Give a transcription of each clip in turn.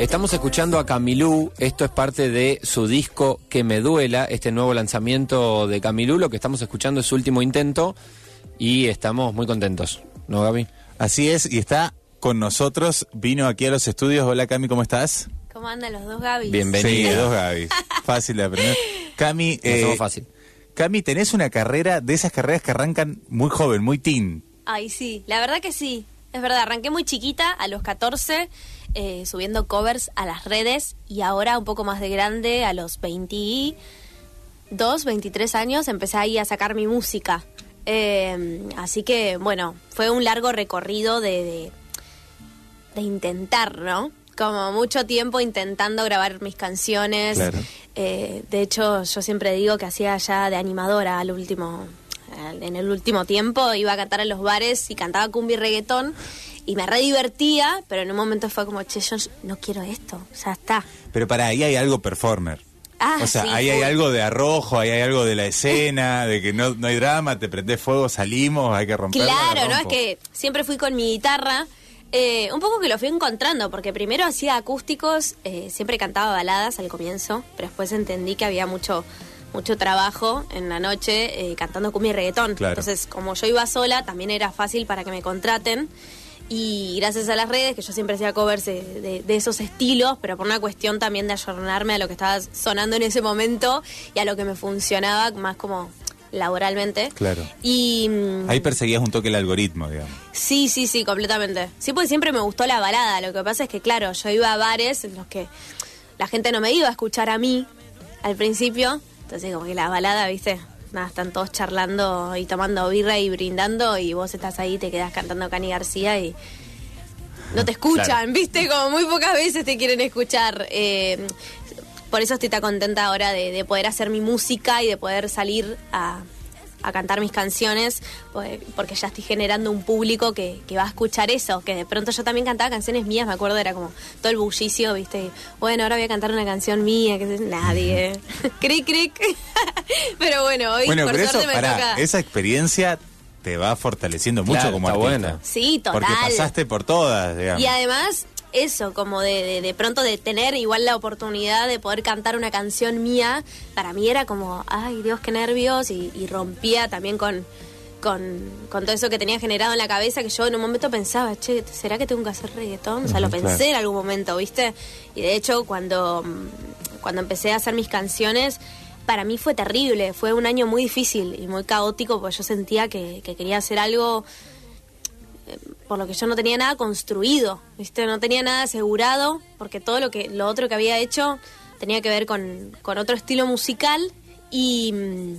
Estamos escuchando a Camilú, esto es parte de su disco Que me duela, este nuevo lanzamiento de Camilú, lo que estamos escuchando es su último intento y estamos muy contentos, ¿no Gaby? Así es, y está con nosotros, vino aquí a los estudios. Hola Cami, ¿cómo estás? ¿Cómo andan los dos Gaby? Bienvenida. Sí, dos Gaby. Fácil de aprender. Cami, eh, fácil. Cami, tenés una carrera de esas carreras que arrancan muy joven, muy teen. Ay, sí, la verdad que sí. Es verdad, arranqué muy chiquita, a los 14, eh, subiendo covers a las redes y ahora un poco más de grande, a los 22, 23 años, empecé ahí a sacar mi música. Eh, así que, bueno, fue un largo recorrido de, de, de intentar, ¿no? Como mucho tiempo intentando grabar mis canciones. Claro. Eh, de hecho, yo siempre digo que hacía ya de animadora al último, en el último tiempo. Iba a cantar en los bares y cantaba cumbia y reggaetón y me re divertía, pero en un momento fue como, che, yo no quiero esto, ya está. Pero para ahí hay algo performer. Ah, o sea, sí, ahí hay algo de arrojo, ahí hay algo de la escena, de que no, no hay drama, te prendés fuego, salimos, hay que romper. Claro, ¿no? Es que siempre fui con mi guitarra. eh, un poco que lo fui encontrando, porque primero hacía acústicos, eh, siempre cantaba baladas al comienzo, pero después entendí que había mucho mucho trabajo en la noche eh, cantando cumbia y reggaetón. Claro. Entonces, como yo iba sola, también era fácil para que me contraten. Y gracias a las redes, que yo siempre hacía covers de, de- de esos estilos, pero por una cuestión también de ayornarme a lo que estaba sonando en ese momento y a lo que me funcionaba más como laboralmente. Claro. Y mm, Ahí perseguías un toque el algoritmo, digamos. Sí, sí, sí, completamente. Sí, porque siempre me gustó la balada. Lo que pasa es que, claro, yo iba a bares en los que la gente no me iba a escuchar a mí al principio. Entonces, como que la balada, viste, nada, están todos charlando y tomando birra y brindando y vos estás ahí, te quedas cantando Cani García y no te escuchan, Claro. viste, como muy pocas veces te quieren escuchar. Eh, por eso estoy tan contenta ahora de, de poder hacer mi música y de poder salir a, a cantar mis canciones, pues, porque ya estoy generando un público que, que va a escuchar eso, que de pronto yo también cantaba canciones mías, me acuerdo, era como todo el bullicio, viste, y, bueno, ahora voy a cantar una canción mía, que es nadie, cric, cric, pero bueno, hoy bueno, por pero eso, me pará, toca... esa experiencia te va fortaleciendo mucho Claro, como está artista. buena. Sí, total. Porque pasaste por todas, digamos. Y además, eso, como de, de, de pronto de tener igual la oportunidad de poder cantar una canción mía, para mí era como, ay Dios, qué nervios, y, y rompía también con, con, con todo eso que tenía generado en la cabeza, que yo en un momento pensaba, che, ¿será que tengo que hacer reggaetón? O sea, lo pensé claro. en algún momento, ¿viste? Y de hecho, cuando, cuando empecé a hacer mis canciones, para mí fue terrible, fue un año muy difícil y muy caótico, porque yo sentía que, que quería hacer algo por lo que yo no tenía nada construido, ¿viste? No tenía nada asegurado, porque todo lo que lo otro que había hecho tenía que ver con, con otro estilo musical y, mm,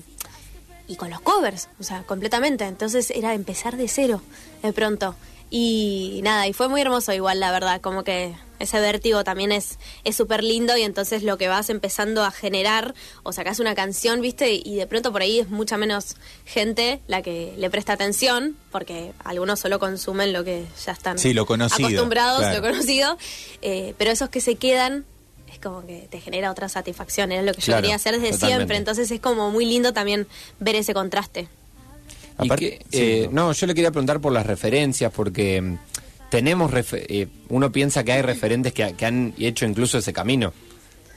y con los covers, o sea, completamente. Entonces era empezar de cero, de pronto. Y nada, y fue muy hermoso igual, la verdad, como que ese vértigo también es es súper lindo y entonces lo que vas empezando a generar o sacas una canción, ¿viste? Y de pronto por ahí es mucha menos gente la que le presta atención, porque algunos solo consumen lo que ya están Sí, lo conocido, acostumbrados, claro. lo conocido, eh, pero esos que se quedan es como que te genera otra satisfacción, era lo que yo Claro, quería hacer desde totalmente. siempre, entonces es como muy lindo también ver ese contraste. Aparte- que, sí, eh, no. no, yo le quería preguntar por las referencias, porque mm, tenemos, eh, uno piensa que hay referentes que, ha- que han hecho incluso ese camino.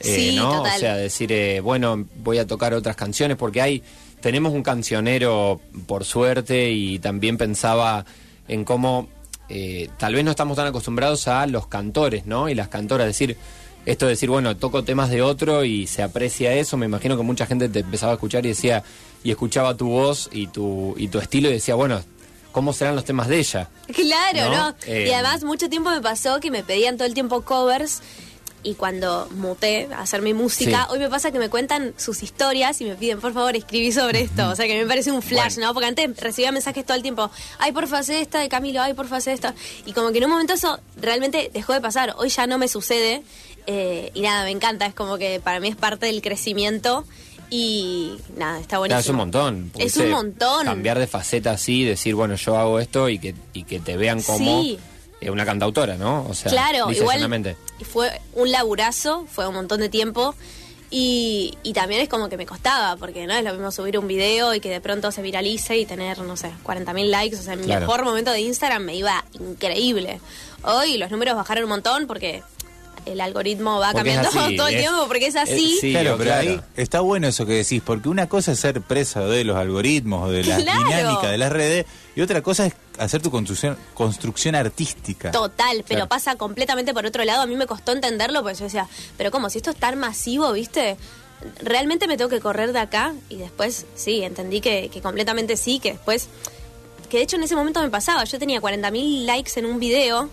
Eh, Sí, ¿no? total. O sea, decir, eh, bueno, voy a tocar otras canciones, porque hay, tenemos un cancionero, por suerte, y también pensaba en cómo eh, tal vez no estamos tan acostumbrados a los cantores, ¿no? Y las cantoras, decir, esto de decir, bueno, toco temas de otro y se aprecia eso, me imagino que mucha gente te empezaba a escuchar y decía, y escuchaba tu voz y tu, y tu estilo y decía, bueno, ¿cómo serán los temas de ella? Claro, ¿No? ¿no? Eh, y además mucho tiempo me pasó que me pedían todo el tiempo covers y cuando muté a hacer mi música, Sí. hoy me pasa que me cuentan sus historias y me piden, por favor, escribí sobre esto. O sea, que me parece un flash, Bueno. ¿no? Porque antes recibía mensajes todo el tiempo, ay, porfa, haz esta de Camilo, ay, porfa, haz esta. Y como que en un momento eso realmente dejó de pasar. Hoy ya no me sucede eh, y nada, me encanta. Es como que para mí es parte del crecimiento y nada, está Claro, buenísimo. es un montón. Es un montón. Cambiar de faceta así, decir, bueno, yo hago esto y que, y que te vean como Sí. eh, una cantautora, ¿no? O sea, claro, igual fue un laburazo, fue un montón de tiempo. Y, y también es como que me costaba, porque no es lo mismo subir un video y que de pronto se viralice y tener, no sé, 40.000 likes. O sea, en mi Claro. mejor momento de Instagram me iba increíble. Hoy los números bajaron un montón porque el algoritmo va Porque cambiando así, todo el es- tiempo porque es así. es- sí, claro, pero claro. ahí está bueno eso que decís, porque una cosa es ser presa de los algoritmos o de la Claro. dinámica de las redes, y otra cosa es hacer tu construcción, construcción artística. Total, pero Claro. pasa completamente por otro lado. A mí me costó entenderlo porque yo decía, pero ¿cómo? Si esto es tan masivo, ¿viste? Realmente me tengo que correr de acá y después, sí, entendí que, que completamente sí, que después, que de hecho en ese momento me pasaba, yo tenía 40.000 likes en un video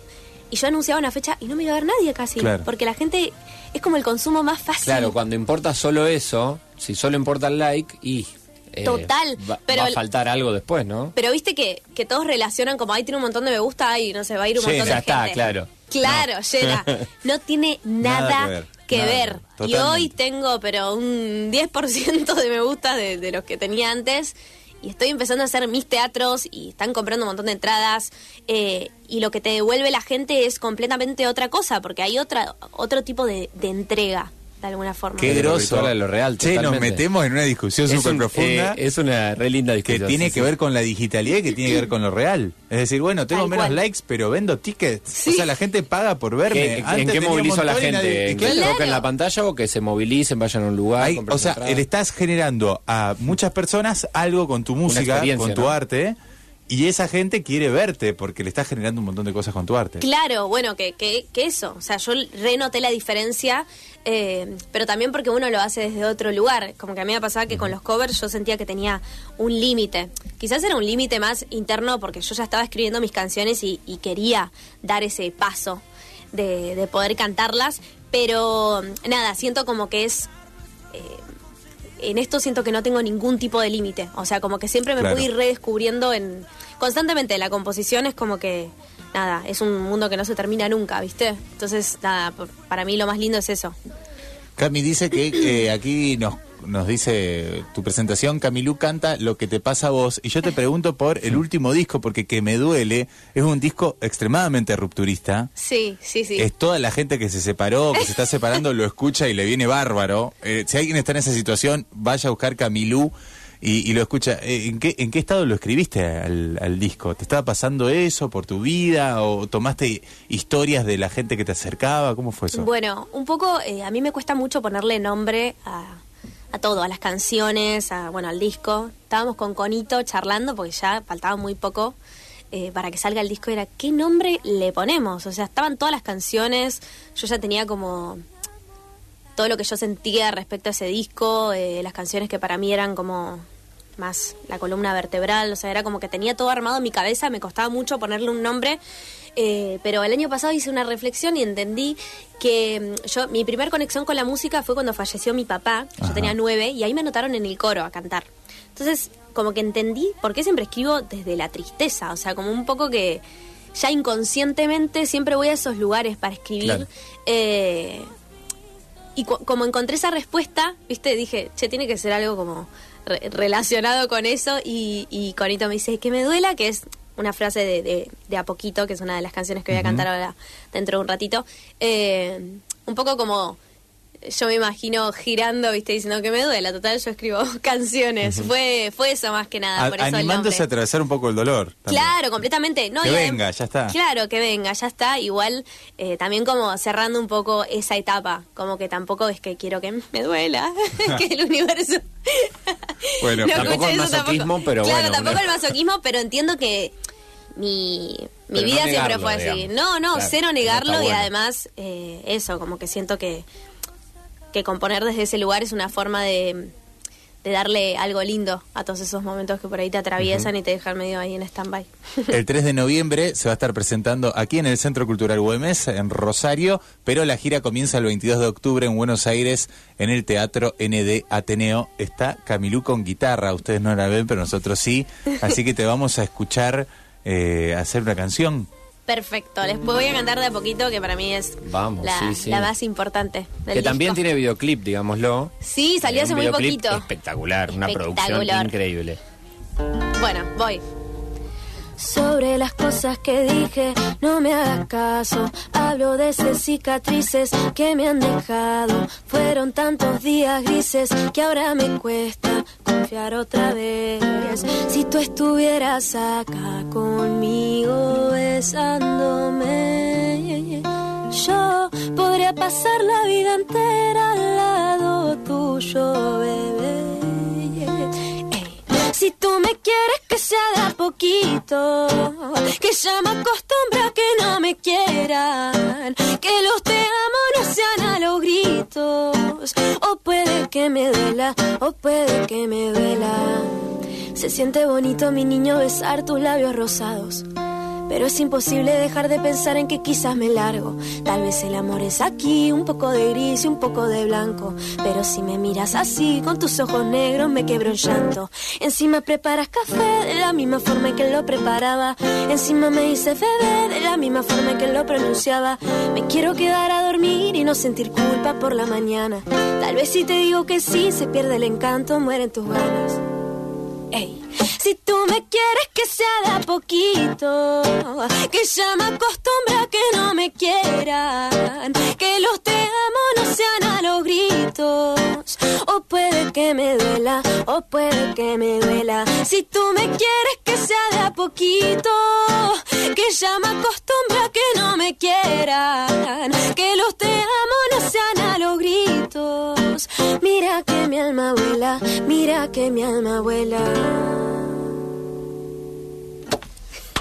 y yo anunciaba una fecha y no me iba a ver nadie casi, Claro. porque la gente es como el consumo más fácil. Claro, cuando importa solo eso, si solo importa el like, y. eh, Total, va, pero va a faltar algo después, ¿no? Pero viste que, que todos relacionan como, ahí tiene un montón de me gusta y no sé, va a ir un Sí, montón ya de está, gente. claro. Claro, llega. No tiene Nada nada, que ver, que nada ver. que ver, Y hoy tengo, pero un 10% de me gusta de, de los que tenía antes. Y estoy empezando a hacer mis teatros y están comprando un montón de entradas. eh, y lo que te devuelve la gente es completamente otra cosa, porque hay otra otro tipo de, de entrega, de alguna forma. Qué groso. lo real, Che, nos metemos en una discusión súper un- profunda. eh, es una re linda que discusión. tiene sí, que sí. ver con la digitalidad y que tiene que ver con lo real. Es decir, bueno, tengo Tal menos cual. likes, pero vendo tickets. Sí. O sea, la gente paga por verme. ¿Qué- ¿En qué movilizo a la gente? nadie- ¿En que claro, toquen la pantalla o que se movilicen, vayan a un lugar? hay- o sea, le estás generando a muchas personas algo con tu música, con tu ¿no? arte, y esa gente quiere verte porque le estás generando un montón de cosas con tu arte. Claro, bueno, que, que, que eso. O sea, yo renoté la diferencia, eh, pero también porque uno lo hace desde otro lugar. Como que a mí me pasaba que con los covers yo sentía que tenía un límite. Quizás era un límite más interno porque yo ya estaba escribiendo mis canciones y, y quería dar ese paso de, de poder cantarlas. Pero nada, siento como que es en esto siento que no tengo ningún tipo de límite. O sea, como que siempre me Claro. pude ir redescubriendo en constantemente. La composición es como que, nada, es un mundo que no se termina nunca, ¿viste? Entonces, nada, para mí lo más lindo es eso. Cami dice que eh, aquí nos, nos dice tu presentación, Camilú canta lo que te pasa a vos. Y yo te pregunto por el último disco, porque que me duele, es un disco extremadamente rupturista. Sí, sí, sí. Es toda la gente que se separó, que se está separando, lo escucha y le viene bárbaro. Eh, si alguien está en esa situación, vaya a buscar Camilú y, y lo escucha. Eh, ¿en, qué, ¿En qué estado lo escribiste al, disco? ¿Te estaba pasando eso por tu vida? ¿O tomaste historias de la gente que te acercaba? ¿Cómo fue eso? Bueno, un poco, eh, a mí me cuesta mucho ponerle nombre a, a todo, a las canciones, a, bueno, al disco. Estábamos con Conito charlando porque ya faltaba muy poco eh, para que salga el disco. Era, ¿qué nombre le ponemos? O sea, estaban todas las canciones, yo ya tenía como todo lo que yo sentía respecto a ese disco, las canciones que para mí eran como más la columna vertebral, o sea, era como que tenía todo armado en mi cabeza, me costaba mucho ponerle un nombre, eh, pero el año pasado hice una reflexión y entendí que mm, yo mi primer conexión con la música fue cuando falleció mi papá, yo tenía nueve, y ahí me anotaron en el coro a cantar. Entonces, como que entendí por qué siempre escribo desde la tristeza, o sea, como un poco que ya inconscientemente siempre voy a esos lugares para escribir. Claro. Eh, y cu- como encontré esa respuesta, viste, dije, che, tiene que ser algo como re- relacionado con eso. Y, y Conito me dice, que me duela, que es una frase de, de, de A Poquito, que es una de las canciones que voy a cantar ahora dentro de un ratito. Eh, un poco como yo me imagino girando, viste, diciendo que me duela. Total, yo escribo canciones. fue, fue eso más que nada. A- por eso animándose a atravesar un poco el dolor. también. Claro, completamente. No, Que venga, ya está. Claro, que venga, ya está. Igual eh, también como cerrando un poco esa etapa. Como que tampoco es que quiero que me duela, que el universo... Bueno, No tampoco el masoquismo, pero claro, bueno, tampoco una- el masoquismo, pero entiendo que mi, mi no vida siempre fue así. digamos. No, no, Claro, cero negarlo y bueno. además eh, eso, como que siento que, que componer desde ese lugar es una forma de, de darle algo lindo a todos esos momentos que por ahí te atraviesan y te dejan medio ahí en stand-by. El 3 de noviembre se va a estar presentando aquí en el Centro Cultural Güemes, en Rosario, pero la gira comienza el 22 de octubre en Buenos Aires, en el Teatro ND Ateneo. Está Camilú con guitarra, ustedes no la ven, pero nosotros sí, así que te vamos a escuchar eh, hacer una canción. Perfecto, les voy a cantar de a poquito que para mí es Vamos, la, sí, sí. la más importante. del Que también tiene videoclip, digámoslo. Sí, salió Eh, hace muy poquito. Espectacular, una producción increíble. Bueno, voy. Sobre las cosas que dije, no me hagas caso. Hablo de esas cicatrices que me han dejado. Fueron tantos días grises que ahora me cuesta confiar otra vez. Si tú estuvieras acá conmigo besándome, Yo podría pasar la vida entera al lado tuyo, bebé. Si tú me quieres que sea de a poquito, que ya me acostumbro a que no me quieran, que los te amo no sean a los gritos, o puede que me duela, o puede que me duela. Se siente bonito mi niño besar tus labios rosados. Pero es imposible dejar de pensar en que quizás me largo. Tal vez el amor es aquí, un poco de gris y un poco de blanco. Pero si me miras así, con tus ojos negros, me quebro en llanto. Encima preparas café de la misma forma en que lo preparaba. Encima me dice bebé de la misma forma en que lo pronunciaba. Me quiero quedar a dormir y no sentir culpa por la mañana. Tal vez si te digo que sí, se pierde el encanto, mueren tus ganas. Ey. Si tú me quieres que sea de a poquito, que ya me acostumbro a que no me quieran, que los te amo no sean a los gritos, o puede que me duela, o puede que me duela. Si tú me quieres que sea de a poquito, que ya me acostumbro a que no me quieran, que los te amo Mira que mi alma vuela, mira que mi alma vuela.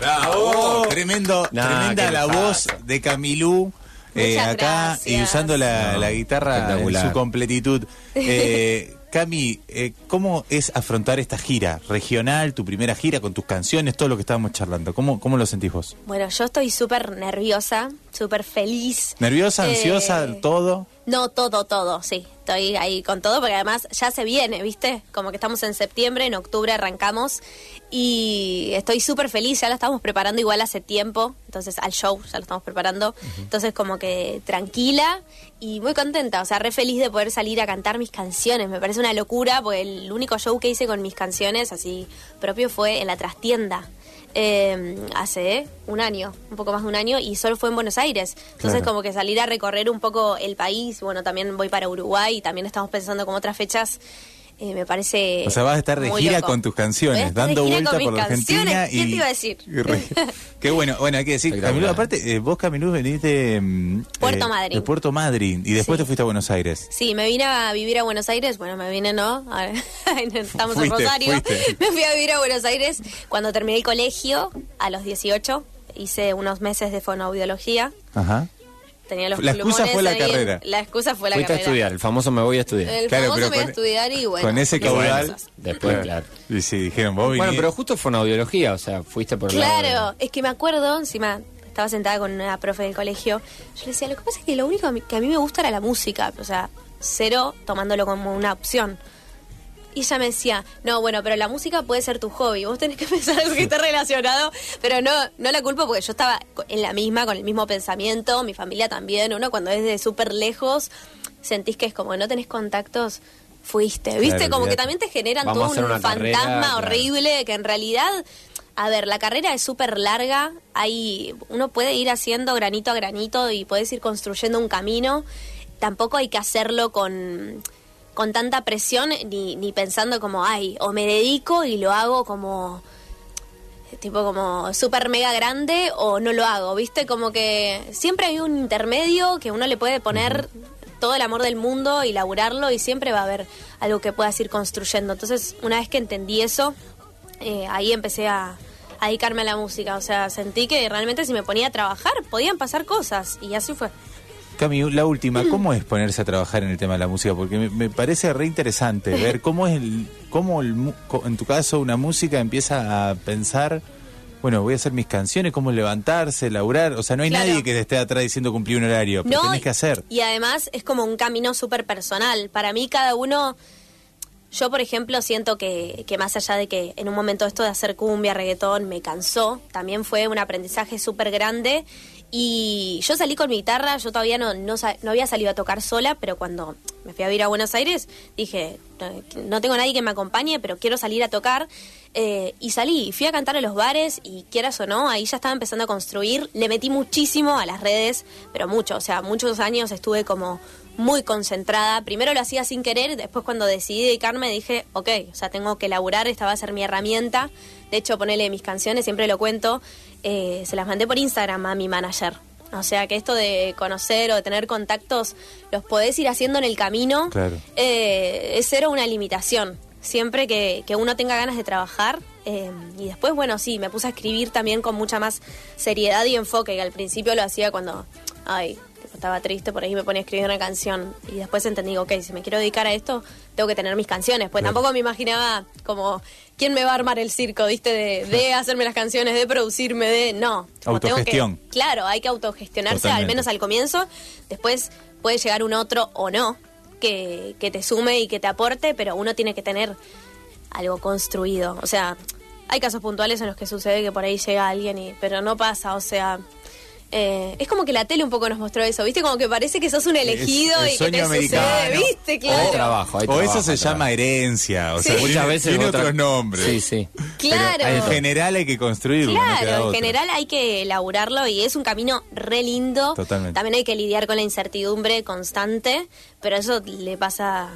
¡Bravo! Tremendo, Nah, tremenda ¿qué la pasa? voz de Camilú. eh, acá gracias. y usando la, No, la guitarra en su completitud. Eh, Cami, eh, ¿cómo es afrontar esta gira regional, tu primera gira con tus canciones, todo lo que estábamos charlando? ¿Cómo, cómo lo sentís vos? Bueno, yo estoy súper nerviosa, súper feliz. ¿Nerviosa, Eh, ansiosa, todo? No, todo, todo, sí. Estoy ahí con todo porque además ya se viene, ¿viste? Como que estamos en septiembre, en octubre arrancamos y estoy súper feliz, ya lo estamos preparando igual hace tiempo, entonces al show ya lo estamos preparando, entonces como que tranquila y muy contenta, o sea, re feliz de poder salir a cantar mis canciones, me parece una locura porque el único show que hice con mis canciones así propio fue en la trastienda. Eh, hace un año, un poco más de un año, y solo fue en Buenos Aires. Entonces, Claro. como que salir a recorrer un poco el país, bueno, también voy para Uruguay y también estamos pensando como otras fechas, eh, me parece. O sea, vas a estar de gira loco. con tus canciones, dando vuelta con por mis la Argentina. Y, ¿Quién te iba a decir? Qué bueno. Bueno, hay que decir. Camilo, aparte, eh, vos, Camilo, venís de... mm, Puerto eh, Madryn. De Puerto Madryn. Y después Sí. te fuiste a Buenos Aires. Sí, me vine a vivir a Buenos Aires. Bueno, me vine, ¿no? Estamos Fuiste, en Rosario. fuiste. Me fui a vivir a Buenos Aires cuando terminé el colegio a los 18. Hice unos meses de fonoaudiología. Ajá. Tenía los La excusa fue la carrera. La excusa fue la Fuiste a carrera. estudiar, el famoso me voy a estudiar. El Claro, famoso pero me iba a con- estudiar y bueno. con ese caudal. Después, claro. Y sí, dijeron, vos Bueno, pero justo fue una audiología, o sea, fuiste por Claro, es que me acuerdo, encima estaba sentada con una profe del colegio, yo le decía, lo que pasa es que lo único a que a mí me gusta era la música, o sea, cero tomándolo como una opción. Y ella me decía, no, bueno, pero la música puede ser tu hobby, vos tenés que pensar algo que esté relacionado, pero no, no la culpo porque yo estaba en la misma, con el mismo pensamiento, mi familia también, uno cuando es de súper lejos, sentís que es como no tenés contactos, fuiste, ¿viste? Claro, como que también te generan todo un carrera, fantasma claro. horrible que en realidad a ver, la carrera es súper larga, hay, uno puede ir haciendo granito a granito y puedes ir construyendo un camino, tampoco hay que hacerlo con, con tanta presión ni, ni pensando como, ay, o me dedico y lo hago como tipo como súper mega grande o no lo hago, ¿viste? Como que siempre hay un intermedio que uno le puede poner todo el amor del mundo y laburarlo y siempre va a haber algo que puedas ir construyendo. Entonces, una vez que entendí eso, eh, ahí empecé a, a dedicarme a la música. O sea, sentí que realmente si me ponía a trabajar podían pasar cosas y así fue. Cami, la última, ¿cómo es ponerse a trabajar en el tema de la música? Porque me, me parece re interesante ver cómo es el, cómo el, en tu caso una música empieza a pensar, bueno, voy a hacer mis canciones, cómo levantarse, laburar, o sea, no hay Claro. nadie que te esté atrás diciendo cumplir un horario, pero tenés que hacer. Y además es como un camino súper personal. Para mí cada uno, yo por ejemplo siento que, que más allá de que en un momento esto de hacer cumbia, reggaetón me cansó, también fue un aprendizaje súper grande. Y yo salí con mi guitarra, yo todavía no, no, había salido a tocar sola, pero cuando me fui a vivir a Buenos Aires dije, no, tengo nadie que me acompañe, pero quiero salir a tocar. Eh, y salí, fui a cantar a los bares y quieras o no, ahí ya estaba empezando a construir. Le metí muchísimo a las redes, pero mucho, o sea, muchos años estuve como muy concentrada. Primero lo hacía sin querer, después cuando decidí dedicarme dije, ok, o sea, tengo que laburar, esta va a ser mi herramienta. De hecho, ponele mis canciones, siempre lo cuento, eh, se las mandé por Instagram a mi manager. O sea, que esto de conocer o de tener contactos los podés ir haciendo en el camino. Claro. Eh, es cero una limitación. Siempre que, que uno tenga ganas de trabajar. eh, y después, bueno, sí, me puse a escribir también con mucha más seriedad y enfoque, que al principio lo hacía cuando, ay, estaba triste, por ahí me ponía a escribir una canción. Y después entendí, ok, si me quiero dedicar a esto, tengo que tener mis canciones. Pues Claro. tampoco me imaginaba como, ¿quién me va a armar el circo, viste? De, de hacerme las canciones, de producirme, de... No. Como tengo que- Autogestión. claro, hay que autogestionarse, Totalmente. al menos al comienzo. Después puede llegar un otro o no que, que te sume y que te aporte, pero uno tiene que tener algo construido. O sea, hay casos puntuales en los que sucede que por ahí llega alguien, y, pero no pasa, o sea... eh, es como que la tele un poco nos mostró eso, ¿viste? Como que parece que sos un elegido el y que sueño te americano. sucede, ¿viste? Claro. Hay trabajo, hay O eso se llama herencia, o Sí. sea, Muchas tiene, veces tiene otra- otros nombres. Sí, sí. Claro. Pero en general hay que construirlo. no Claro, en general hay que elaborarlo y es un camino re lindo. Totalmente. También hay que lidiar con la incertidumbre constante, pero eso le pasa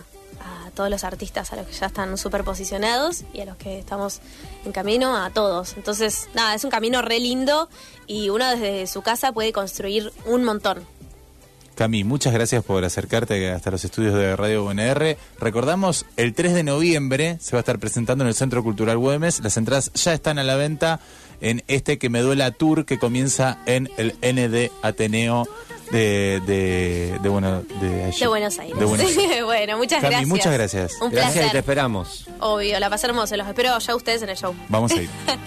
a todos los artistas, a los que ya están súper posicionados y a los que estamos en camino, a todos. Entonces, nada, es un camino re lindo y uno desde su casa puede construir un montón. Cami, muchas gracias por acercarte hasta los estudios de Radio UNR. Recordamos, el 3 de noviembre se va a estar presentando en el Centro Cultural Güemes. Las entradas ya están a la venta en este Que Me Duela Tour que comienza en el ND Ateneo de, de, de, bueno, de, allí. De Buenos Aires. De Buenos Aires. bueno, muchas Cami, gracias. muchas gracias. Un Gracias y te placer. esperamos. Obvio, la pasé hermosa. Los espero ya ustedes en el show. Vamos a ir.